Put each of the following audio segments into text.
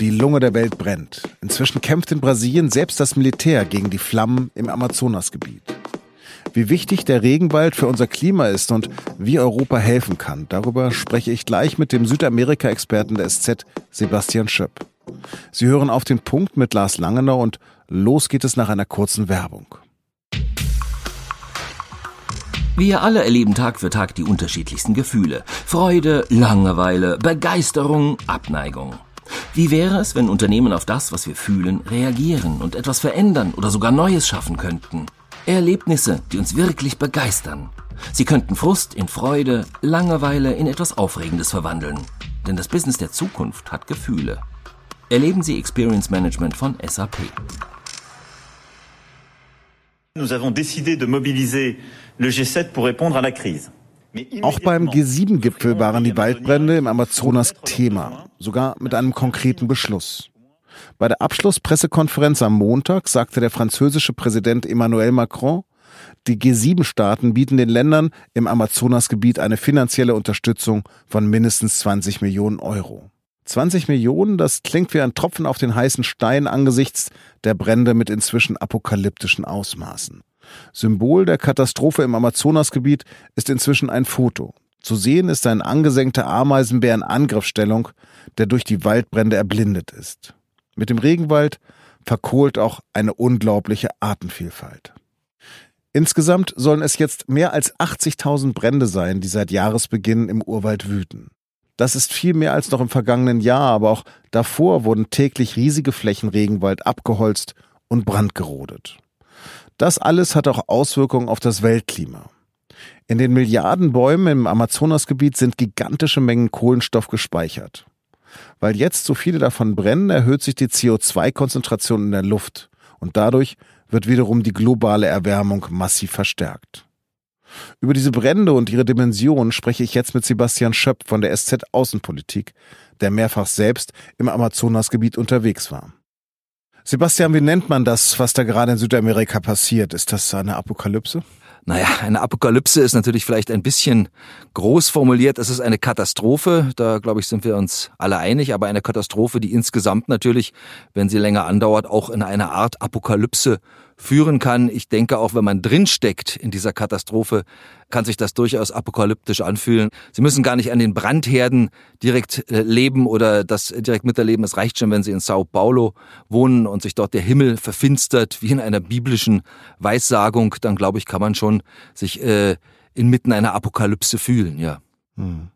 Die Lunge der Welt brennt. Inzwischen kämpft in Brasilien selbst das Militär gegen die Flammen im Amazonasgebiet. Wie wichtig der Regenwald für unser Klima ist und wie Europa helfen kann, darüber spreche ich gleich mit dem Südamerika-Experten der SZ, Sebastian Schöpp. Sie hören auf den Punkt mit Lars Langenau und los geht es nach einer kurzen Werbung. Wir alle erleben Tag für Tag die unterschiedlichsten Gefühle. Freude, Langeweile, Begeisterung, Abneigung. Wie wäre es, wenn Unternehmen auf das, was wir fühlen, reagieren und etwas verändern oder sogar Neues schaffen könnten? Erlebnisse, die uns wirklich begeistern. Sie könnten Frust in Freude, Langeweile in etwas Aufregendes verwandeln. Denn das Business der Zukunft hat Gefühle. Erleben Sie Experience Management von SAP. Nous avons décidé de mobiliser le G7 pour répondre à la crise. Auch beim G7-Gipfel waren die Waldbrände im Amazonas Thema, sogar mit einem konkreten Beschluss. Bei der Abschlusspressekonferenz am Montag sagte der französische Präsident Emmanuel Macron, die G7-Staaten bieten den Ländern im Amazonasgebiet eine finanzielle Unterstützung von mindestens 20 Millionen Euro. 20 Millionen, das klingt wie ein Tropfen auf den heißen Stein angesichts der Brände mit inzwischen apokalyptischen Ausmaßen. Symbol der Katastrophe im Amazonasgebiet ist inzwischen ein Foto. Zu sehen ist ein angesenkter Ameisenbär in Angriffsstellung, der durch die Waldbrände erblindet ist. Mit dem Regenwald verkohlt auch eine unglaubliche Artenvielfalt. Insgesamt sollen es jetzt mehr als 80.000 Brände sein, die seit Jahresbeginn im Urwald wüten. Das ist viel mehr als noch im vergangenen Jahr, aber auch davor wurden täglich riesige Flächen Regenwald abgeholzt und brandgerodet. Das alles hat auch Auswirkungen auf das Weltklima. In den Milliarden Bäumen im Amazonasgebiet sind gigantische Mengen Kohlenstoff gespeichert. Weil jetzt so viele davon brennen, erhöht sich die CO2-Konzentration in der Luft und dadurch wird wiederum die globale Erwärmung massiv verstärkt. Über diese Brände und ihre Dimension spreche ich jetzt mit Sebastian Schöpp von der SZ Außenpolitik, der mehrfach selbst im Amazonasgebiet unterwegs war. Sebastian, wie nennt man das, was da gerade in Südamerika passiert? Ist das eine Apokalypse? Naja, eine Apokalypse ist natürlich vielleicht ein bisschen groß formuliert. Es ist eine Katastrophe. Da, glaube ich, sind wir uns alle einig. Aber eine Katastrophe, die insgesamt natürlich, wenn sie länger andauert, auch in eine Art Apokalypse führen kann. Ich denke auch, wenn man drinsteckt in dieser Katastrophe, kann sich das durchaus apokalyptisch anfühlen. Sie müssen gar nicht an den Brandherden direkt äh, leben oder das direkt miterleben. Es reicht schon, wenn Sie in Sao Paulo wohnen und sich dort der Himmel verfinstert, wie in einer biblischen Weissagung. Dann glaube ich, kann man schon sich äh, inmitten einer Apokalypse fühlen, ja. Hm.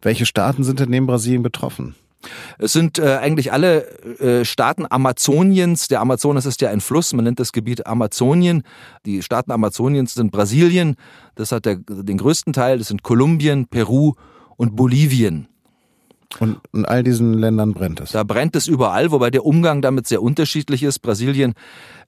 Welche Staaten sind denn neben Brasilien betroffen? Es sind äh, eigentlich alle äh, Staaten Amazoniens. Der Amazonas ist ja ein Fluss, man nennt das Gebiet Amazonien. Die Staaten Amazoniens sind Brasilien, das hat der, den größten Teil, das sind Kolumbien, Peru und Bolivien. Und in all diesen Ländern brennt es. Da brennt es überall, wobei der Umgang damit sehr unterschiedlich ist. Brasilien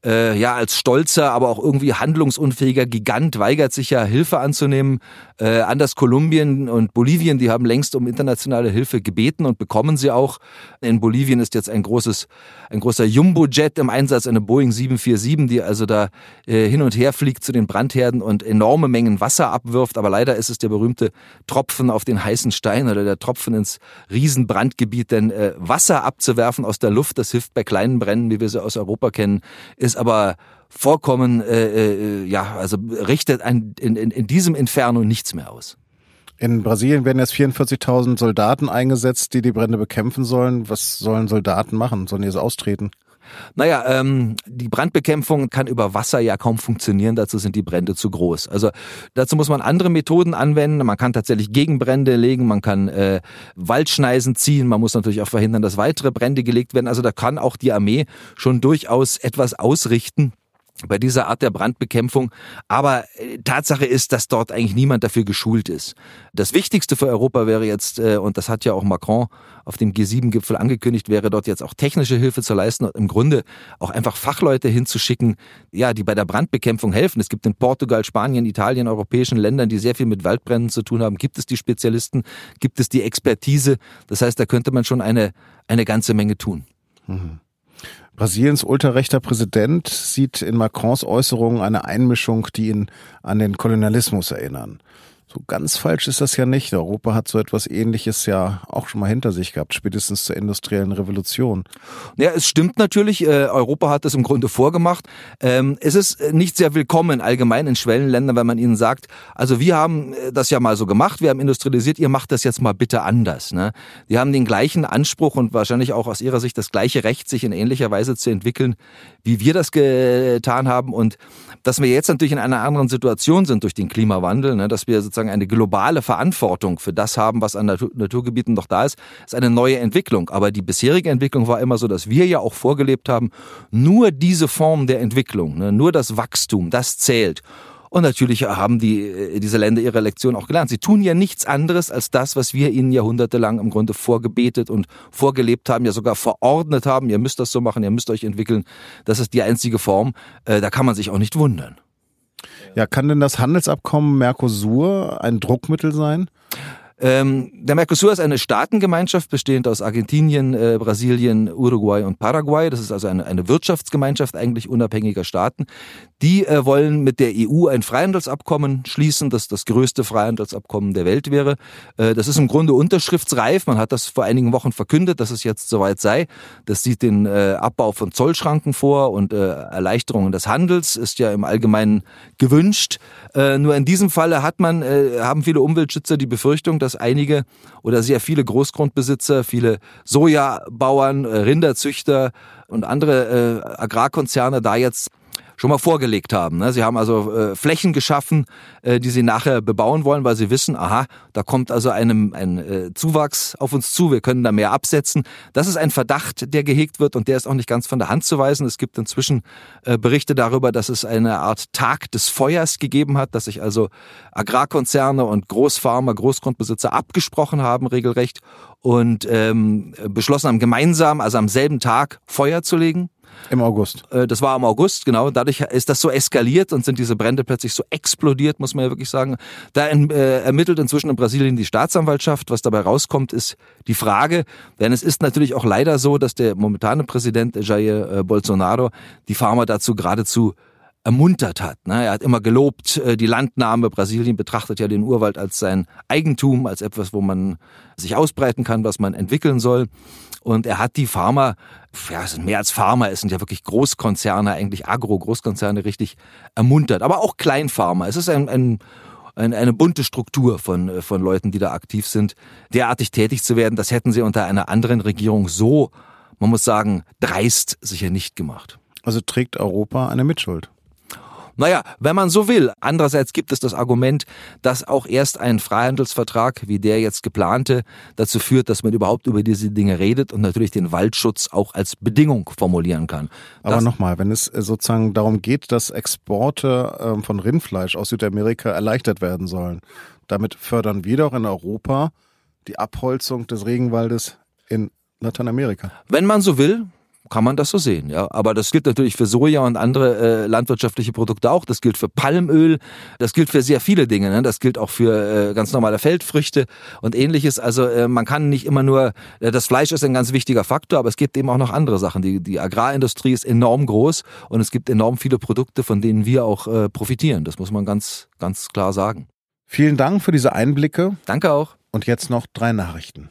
äh, ja als stolzer, aber auch irgendwie handlungsunfähiger Gigant weigert sich ja Hilfe anzunehmen. Äh, anders Kolumbien und Bolivien, die haben längst um internationale Hilfe gebeten und bekommen sie auch. In Bolivien ist jetzt ein großes, ein großer Jumbo-Jet im Einsatz, eine Boeing 747, die also da äh, hin und her fliegt zu den Brandherden und enorme Mengen Wasser abwirft. Aber leider ist es der berühmte Tropfen auf den heißen Stein oder der Tropfen ins Riesenbrandgebiet. Denn äh, Wasser abzuwerfen aus der Luft, das hilft bei kleinen Bränden, wie wir sie aus Europa kennen, ist aber vollkommen, äh, äh, ja, also richtet ein, in, in, in diesem Inferno nichts mehr aus. In Brasilien werden jetzt 44.000 Soldaten eingesetzt, die die Brände bekämpfen sollen. Was sollen Soldaten machen? Sollen die jetzt austreten? Naja, ähm, die Brandbekämpfung kann über Wasser ja kaum funktionieren, dazu sind die Brände zu groß. Also dazu muss man andere Methoden anwenden. Man kann tatsächlich Gegenbrände legen, man kann äh, Waldschneisen ziehen, man muss natürlich auch verhindern, dass weitere Brände gelegt werden. Also da kann auch die Armee schon durchaus etwas ausrichten bei dieser Art der Brandbekämpfung. Aber äh, Tatsache ist, dass dort eigentlich niemand dafür geschult ist. Das Wichtigste für Europa wäre jetzt, äh, und das hat ja auch Macron auf dem G7-Gipfel angekündigt, wäre dort jetzt auch technische Hilfe zu leisten und im Grunde auch einfach Fachleute hinzuschicken, ja, die bei der Brandbekämpfung helfen. Es gibt in Portugal, Spanien, Italien, europäischen Ländern, die sehr viel mit Waldbränden zu tun haben, gibt es die Spezialisten, gibt es die Expertise. Das heißt, da könnte man schon eine, eine ganze Menge tun. Mhm. Brasiliens ultrarechter Präsident sieht in Macrons Äußerungen eine Einmischung, die ihn an den Kolonialismus erinnern. So ganz falsch ist das ja nicht. Europa hat so etwas ähnliches ja auch schon mal hinter sich gehabt, spätestens zur industriellen Revolution. Ja, es stimmt natürlich. Äh, Europa hat das im Grunde vorgemacht. Ähm, es ist nicht sehr willkommen allgemein in Schwellenländern, wenn man ihnen sagt, also wir haben äh, das ja mal so gemacht, wir haben industrialisiert, ihr macht das jetzt mal bitte anders. Ne? Die haben den gleichen Anspruch und wahrscheinlich auch aus ihrer Sicht das gleiche Recht, sich in ähnlicher Weise zu entwickeln, wie wir das getan haben. Und dass wir jetzt natürlich in einer anderen Situation sind durch den Klimawandel, ne, dass wir sozusagen eine globale Verantwortung für das haben, was an Natur Naturgebieten noch da ist, ist eine neue Entwicklung. Aber die bisherige Entwicklung war immer so, dass wir ja auch vorgelebt haben, nur diese Form der Entwicklung, ne, nur das Wachstum, das zählt. Und natürlich haben die, äh, diese Länder ihre Lektion auch gelernt. Sie tun ja nichts anderes als das, was wir ihnen jahrhundertelang im Grunde vorgebetet und vorgelebt haben, ja sogar verordnet haben. Ihr müsst das so machen, ihr müsst euch entwickeln. Das ist die einzige Form. Äh, da kann man sich auch nicht wundern. Ja, kann denn das Handelsabkommen Mercosur ein Druckmittel sein? Ähm, der Mercosur ist eine Staatengemeinschaft bestehend aus Argentinien, äh, Brasilien, Uruguay und Paraguay. Das ist also eine, eine Wirtschaftsgemeinschaft eigentlich unabhängiger Staaten. Die äh, wollen mit der EU ein Freihandelsabkommen schließen, das das größte Freihandelsabkommen der Welt wäre. Äh, das ist im Grunde unterschriftsreif. Man hat das vor einigen Wochen verkündet, dass es jetzt soweit sei. Das sieht den äh, Abbau von Zollschranken vor und äh, Erleichterungen des Handels ist ja im Allgemeinen gewünscht. Äh, nur in diesem Falle hat man, haben viele Umweltschützer die Befürchtung, dass einige oder sehr viele Großgrundbesitzer, viele Sojabauern, äh, Rinderzüchter und andere äh, Agrarkonzerne da jetzt schon mal vorgelegt haben. Ne? Sie haben also äh, Flächen geschaffen, äh, die sie nachher bebauen wollen, weil sie wissen, aha, da kommt also einem ein äh, Zuwachs auf uns zu, wir können da mehr absetzen. Das ist ein Verdacht, der gehegt wird und der ist auch nicht ganz von der Hand zu weisen. Es gibt inzwischen Berichte darüber, dass es eine Art Tag des Feuers gegeben hat, dass sich also Agrarkonzerne und Großfarmer, Großgrundbesitzer abgesprochen haben, regelrecht, und ähm, beschlossen haben, gemeinsam, also am selben Tag Feuer zu legen im August. Äh, das war im August, genau. Dadurch ist das so eskaliert und sind diese Brände plötzlich so explodiert, muss man ja wirklich sagen. Da äh, ermittelt inzwischen in Brasilien die Staatsanwaltschaft. Was dabei rauskommt, ist die Frage, denn es ist natürlich auch leider so, dass der momentane Präsident Jair äh, Bolsonaro die Farmer dazu geradezu ermuntert hat. Ne? Er hat immer gelobt, die Landnahme. Brasilien betrachtet ja den Urwald als sein Eigentum, als etwas, wo man sich ausbreiten kann, was man entwickeln soll. Und er hat die Pharma, ja, es sind mehr als Pharma, es sind ja wirklich Großkonzerne, eigentlich Agro-Großkonzerne richtig ermuntert. Aber auch Kleinpharma. Es ist ein, ein eine, eine bunte Struktur von, von Leuten, die da aktiv sind. Derartig tätig zu werden, das hätten sie unter einer anderen Regierung so, man muss sagen, dreist sicher nicht gemacht. Also trägt Europa eine Mitschuld. Naja, wenn man so will. Andererseits gibt es das Argument, dass auch erst ein Freihandelsvertrag wie der jetzt geplante dazu führt, dass man überhaupt über diese Dinge redet und natürlich den Waldschutz auch als Bedingung formulieren kann. Aber nochmal, wenn es äh, sozusagen darum geht, dass Exporte ähm, von Rindfleisch aus Südamerika erleichtert werden sollen, damit fördern wir doch in Europa die Abholzung des Regenwaldes in Lateinamerika. Wenn man so will, kann man das so sehen, ja. Aber das gilt natürlich für Soja und andere äh, landwirtschaftliche Produkte auch. Das gilt für Palmöl. Das gilt für sehr viele Dinge. Ne? Das gilt auch für äh, ganz normale Feldfrüchte und ähnliches. Also äh, man kann nicht immer nur, äh, das Fleisch ist ein ganz wichtiger Faktor, aber es gibt eben auch noch andere Sachen. Die, die Agrarindustrie ist enorm groß und es gibt enorm viele Produkte, von denen wir auch äh, profitieren. Das muss man ganz, ganz klar sagen. Vielen Dank für diese Einblicke. Danke auch. Und jetzt noch drei Nachrichten.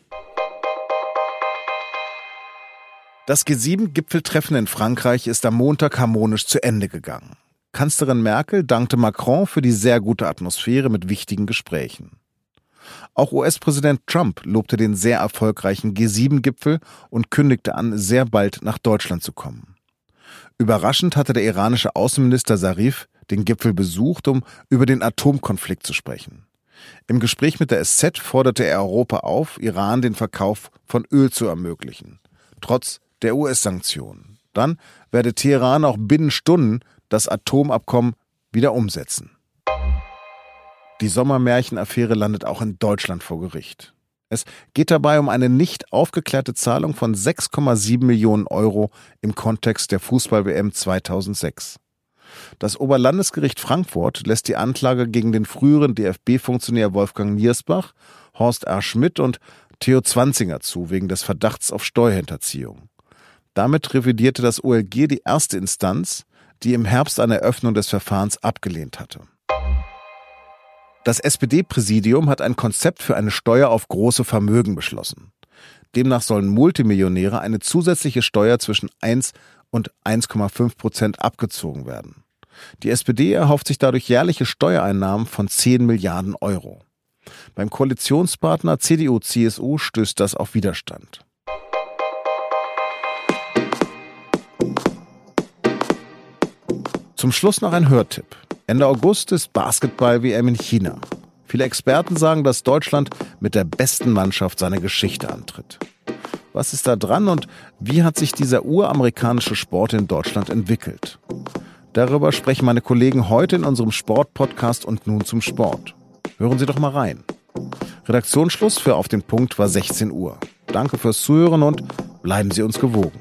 Das G7-Gipfeltreffen in Frankreich ist am Montag harmonisch zu Ende gegangen. Kanzlerin Merkel dankte Macron für die sehr gute Atmosphäre mit wichtigen Gesprächen. Auch US-Präsident Trump lobte den sehr erfolgreichen G7-Gipfel und kündigte an, sehr bald nach Deutschland zu kommen. Überraschend hatte der iranische Außenminister Sarif den Gipfel besucht, um über den Atomkonflikt zu sprechen. Im Gespräch mit der SZ forderte er Europa auf, Iran den Verkauf von Öl zu ermöglichen, trotz der US-Sanktionen. Dann werde Teheran auch binnen Stunden das Atomabkommen wieder umsetzen. Die Sommermärchenaffäre landet auch in Deutschland vor Gericht. Es geht dabei um eine nicht aufgeklärte Zahlung von 6,7 Millionen Euro im Kontext der Fußball-WM 2006. Das Oberlandesgericht Frankfurt lässt die Anklage gegen den früheren DFB-Funktionär Wolfgang Niersbach, Horst R. Schmidt und Theo Zwanzinger zu, wegen des Verdachts auf Steuerhinterziehung. Damit revidierte das OLG die erste Instanz, die im Herbst eine Eröffnung des Verfahrens abgelehnt hatte. Das SPD-Präsidium hat ein Konzept für eine Steuer auf große Vermögen beschlossen. Demnach sollen Multimillionäre eine zusätzliche Steuer zwischen 1 und 1,5 Prozent abgezogen werden. Die SPD erhofft sich dadurch jährliche Steuereinnahmen von 10 Milliarden Euro. Beim Koalitionspartner CDU-CSU stößt das auf Widerstand. Zum Schluss noch ein Hörtipp. Ende August ist Basketball-WM in China. Viele Experten sagen, dass Deutschland mit der besten Mannschaft seine Geschichte antritt. Was ist da dran und wie hat sich dieser uramerikanische Sport in Deutschland entwickelt? Darüber sprechen meine Kollegen heute in unserem Sportpodcast und nun zum Sport. Hören Sie doch mal rein. Redaktionsschluss für Auf den Punkt war 16 Uhr. Danke fürs Zuhören und bleiben Sie uns gewogen.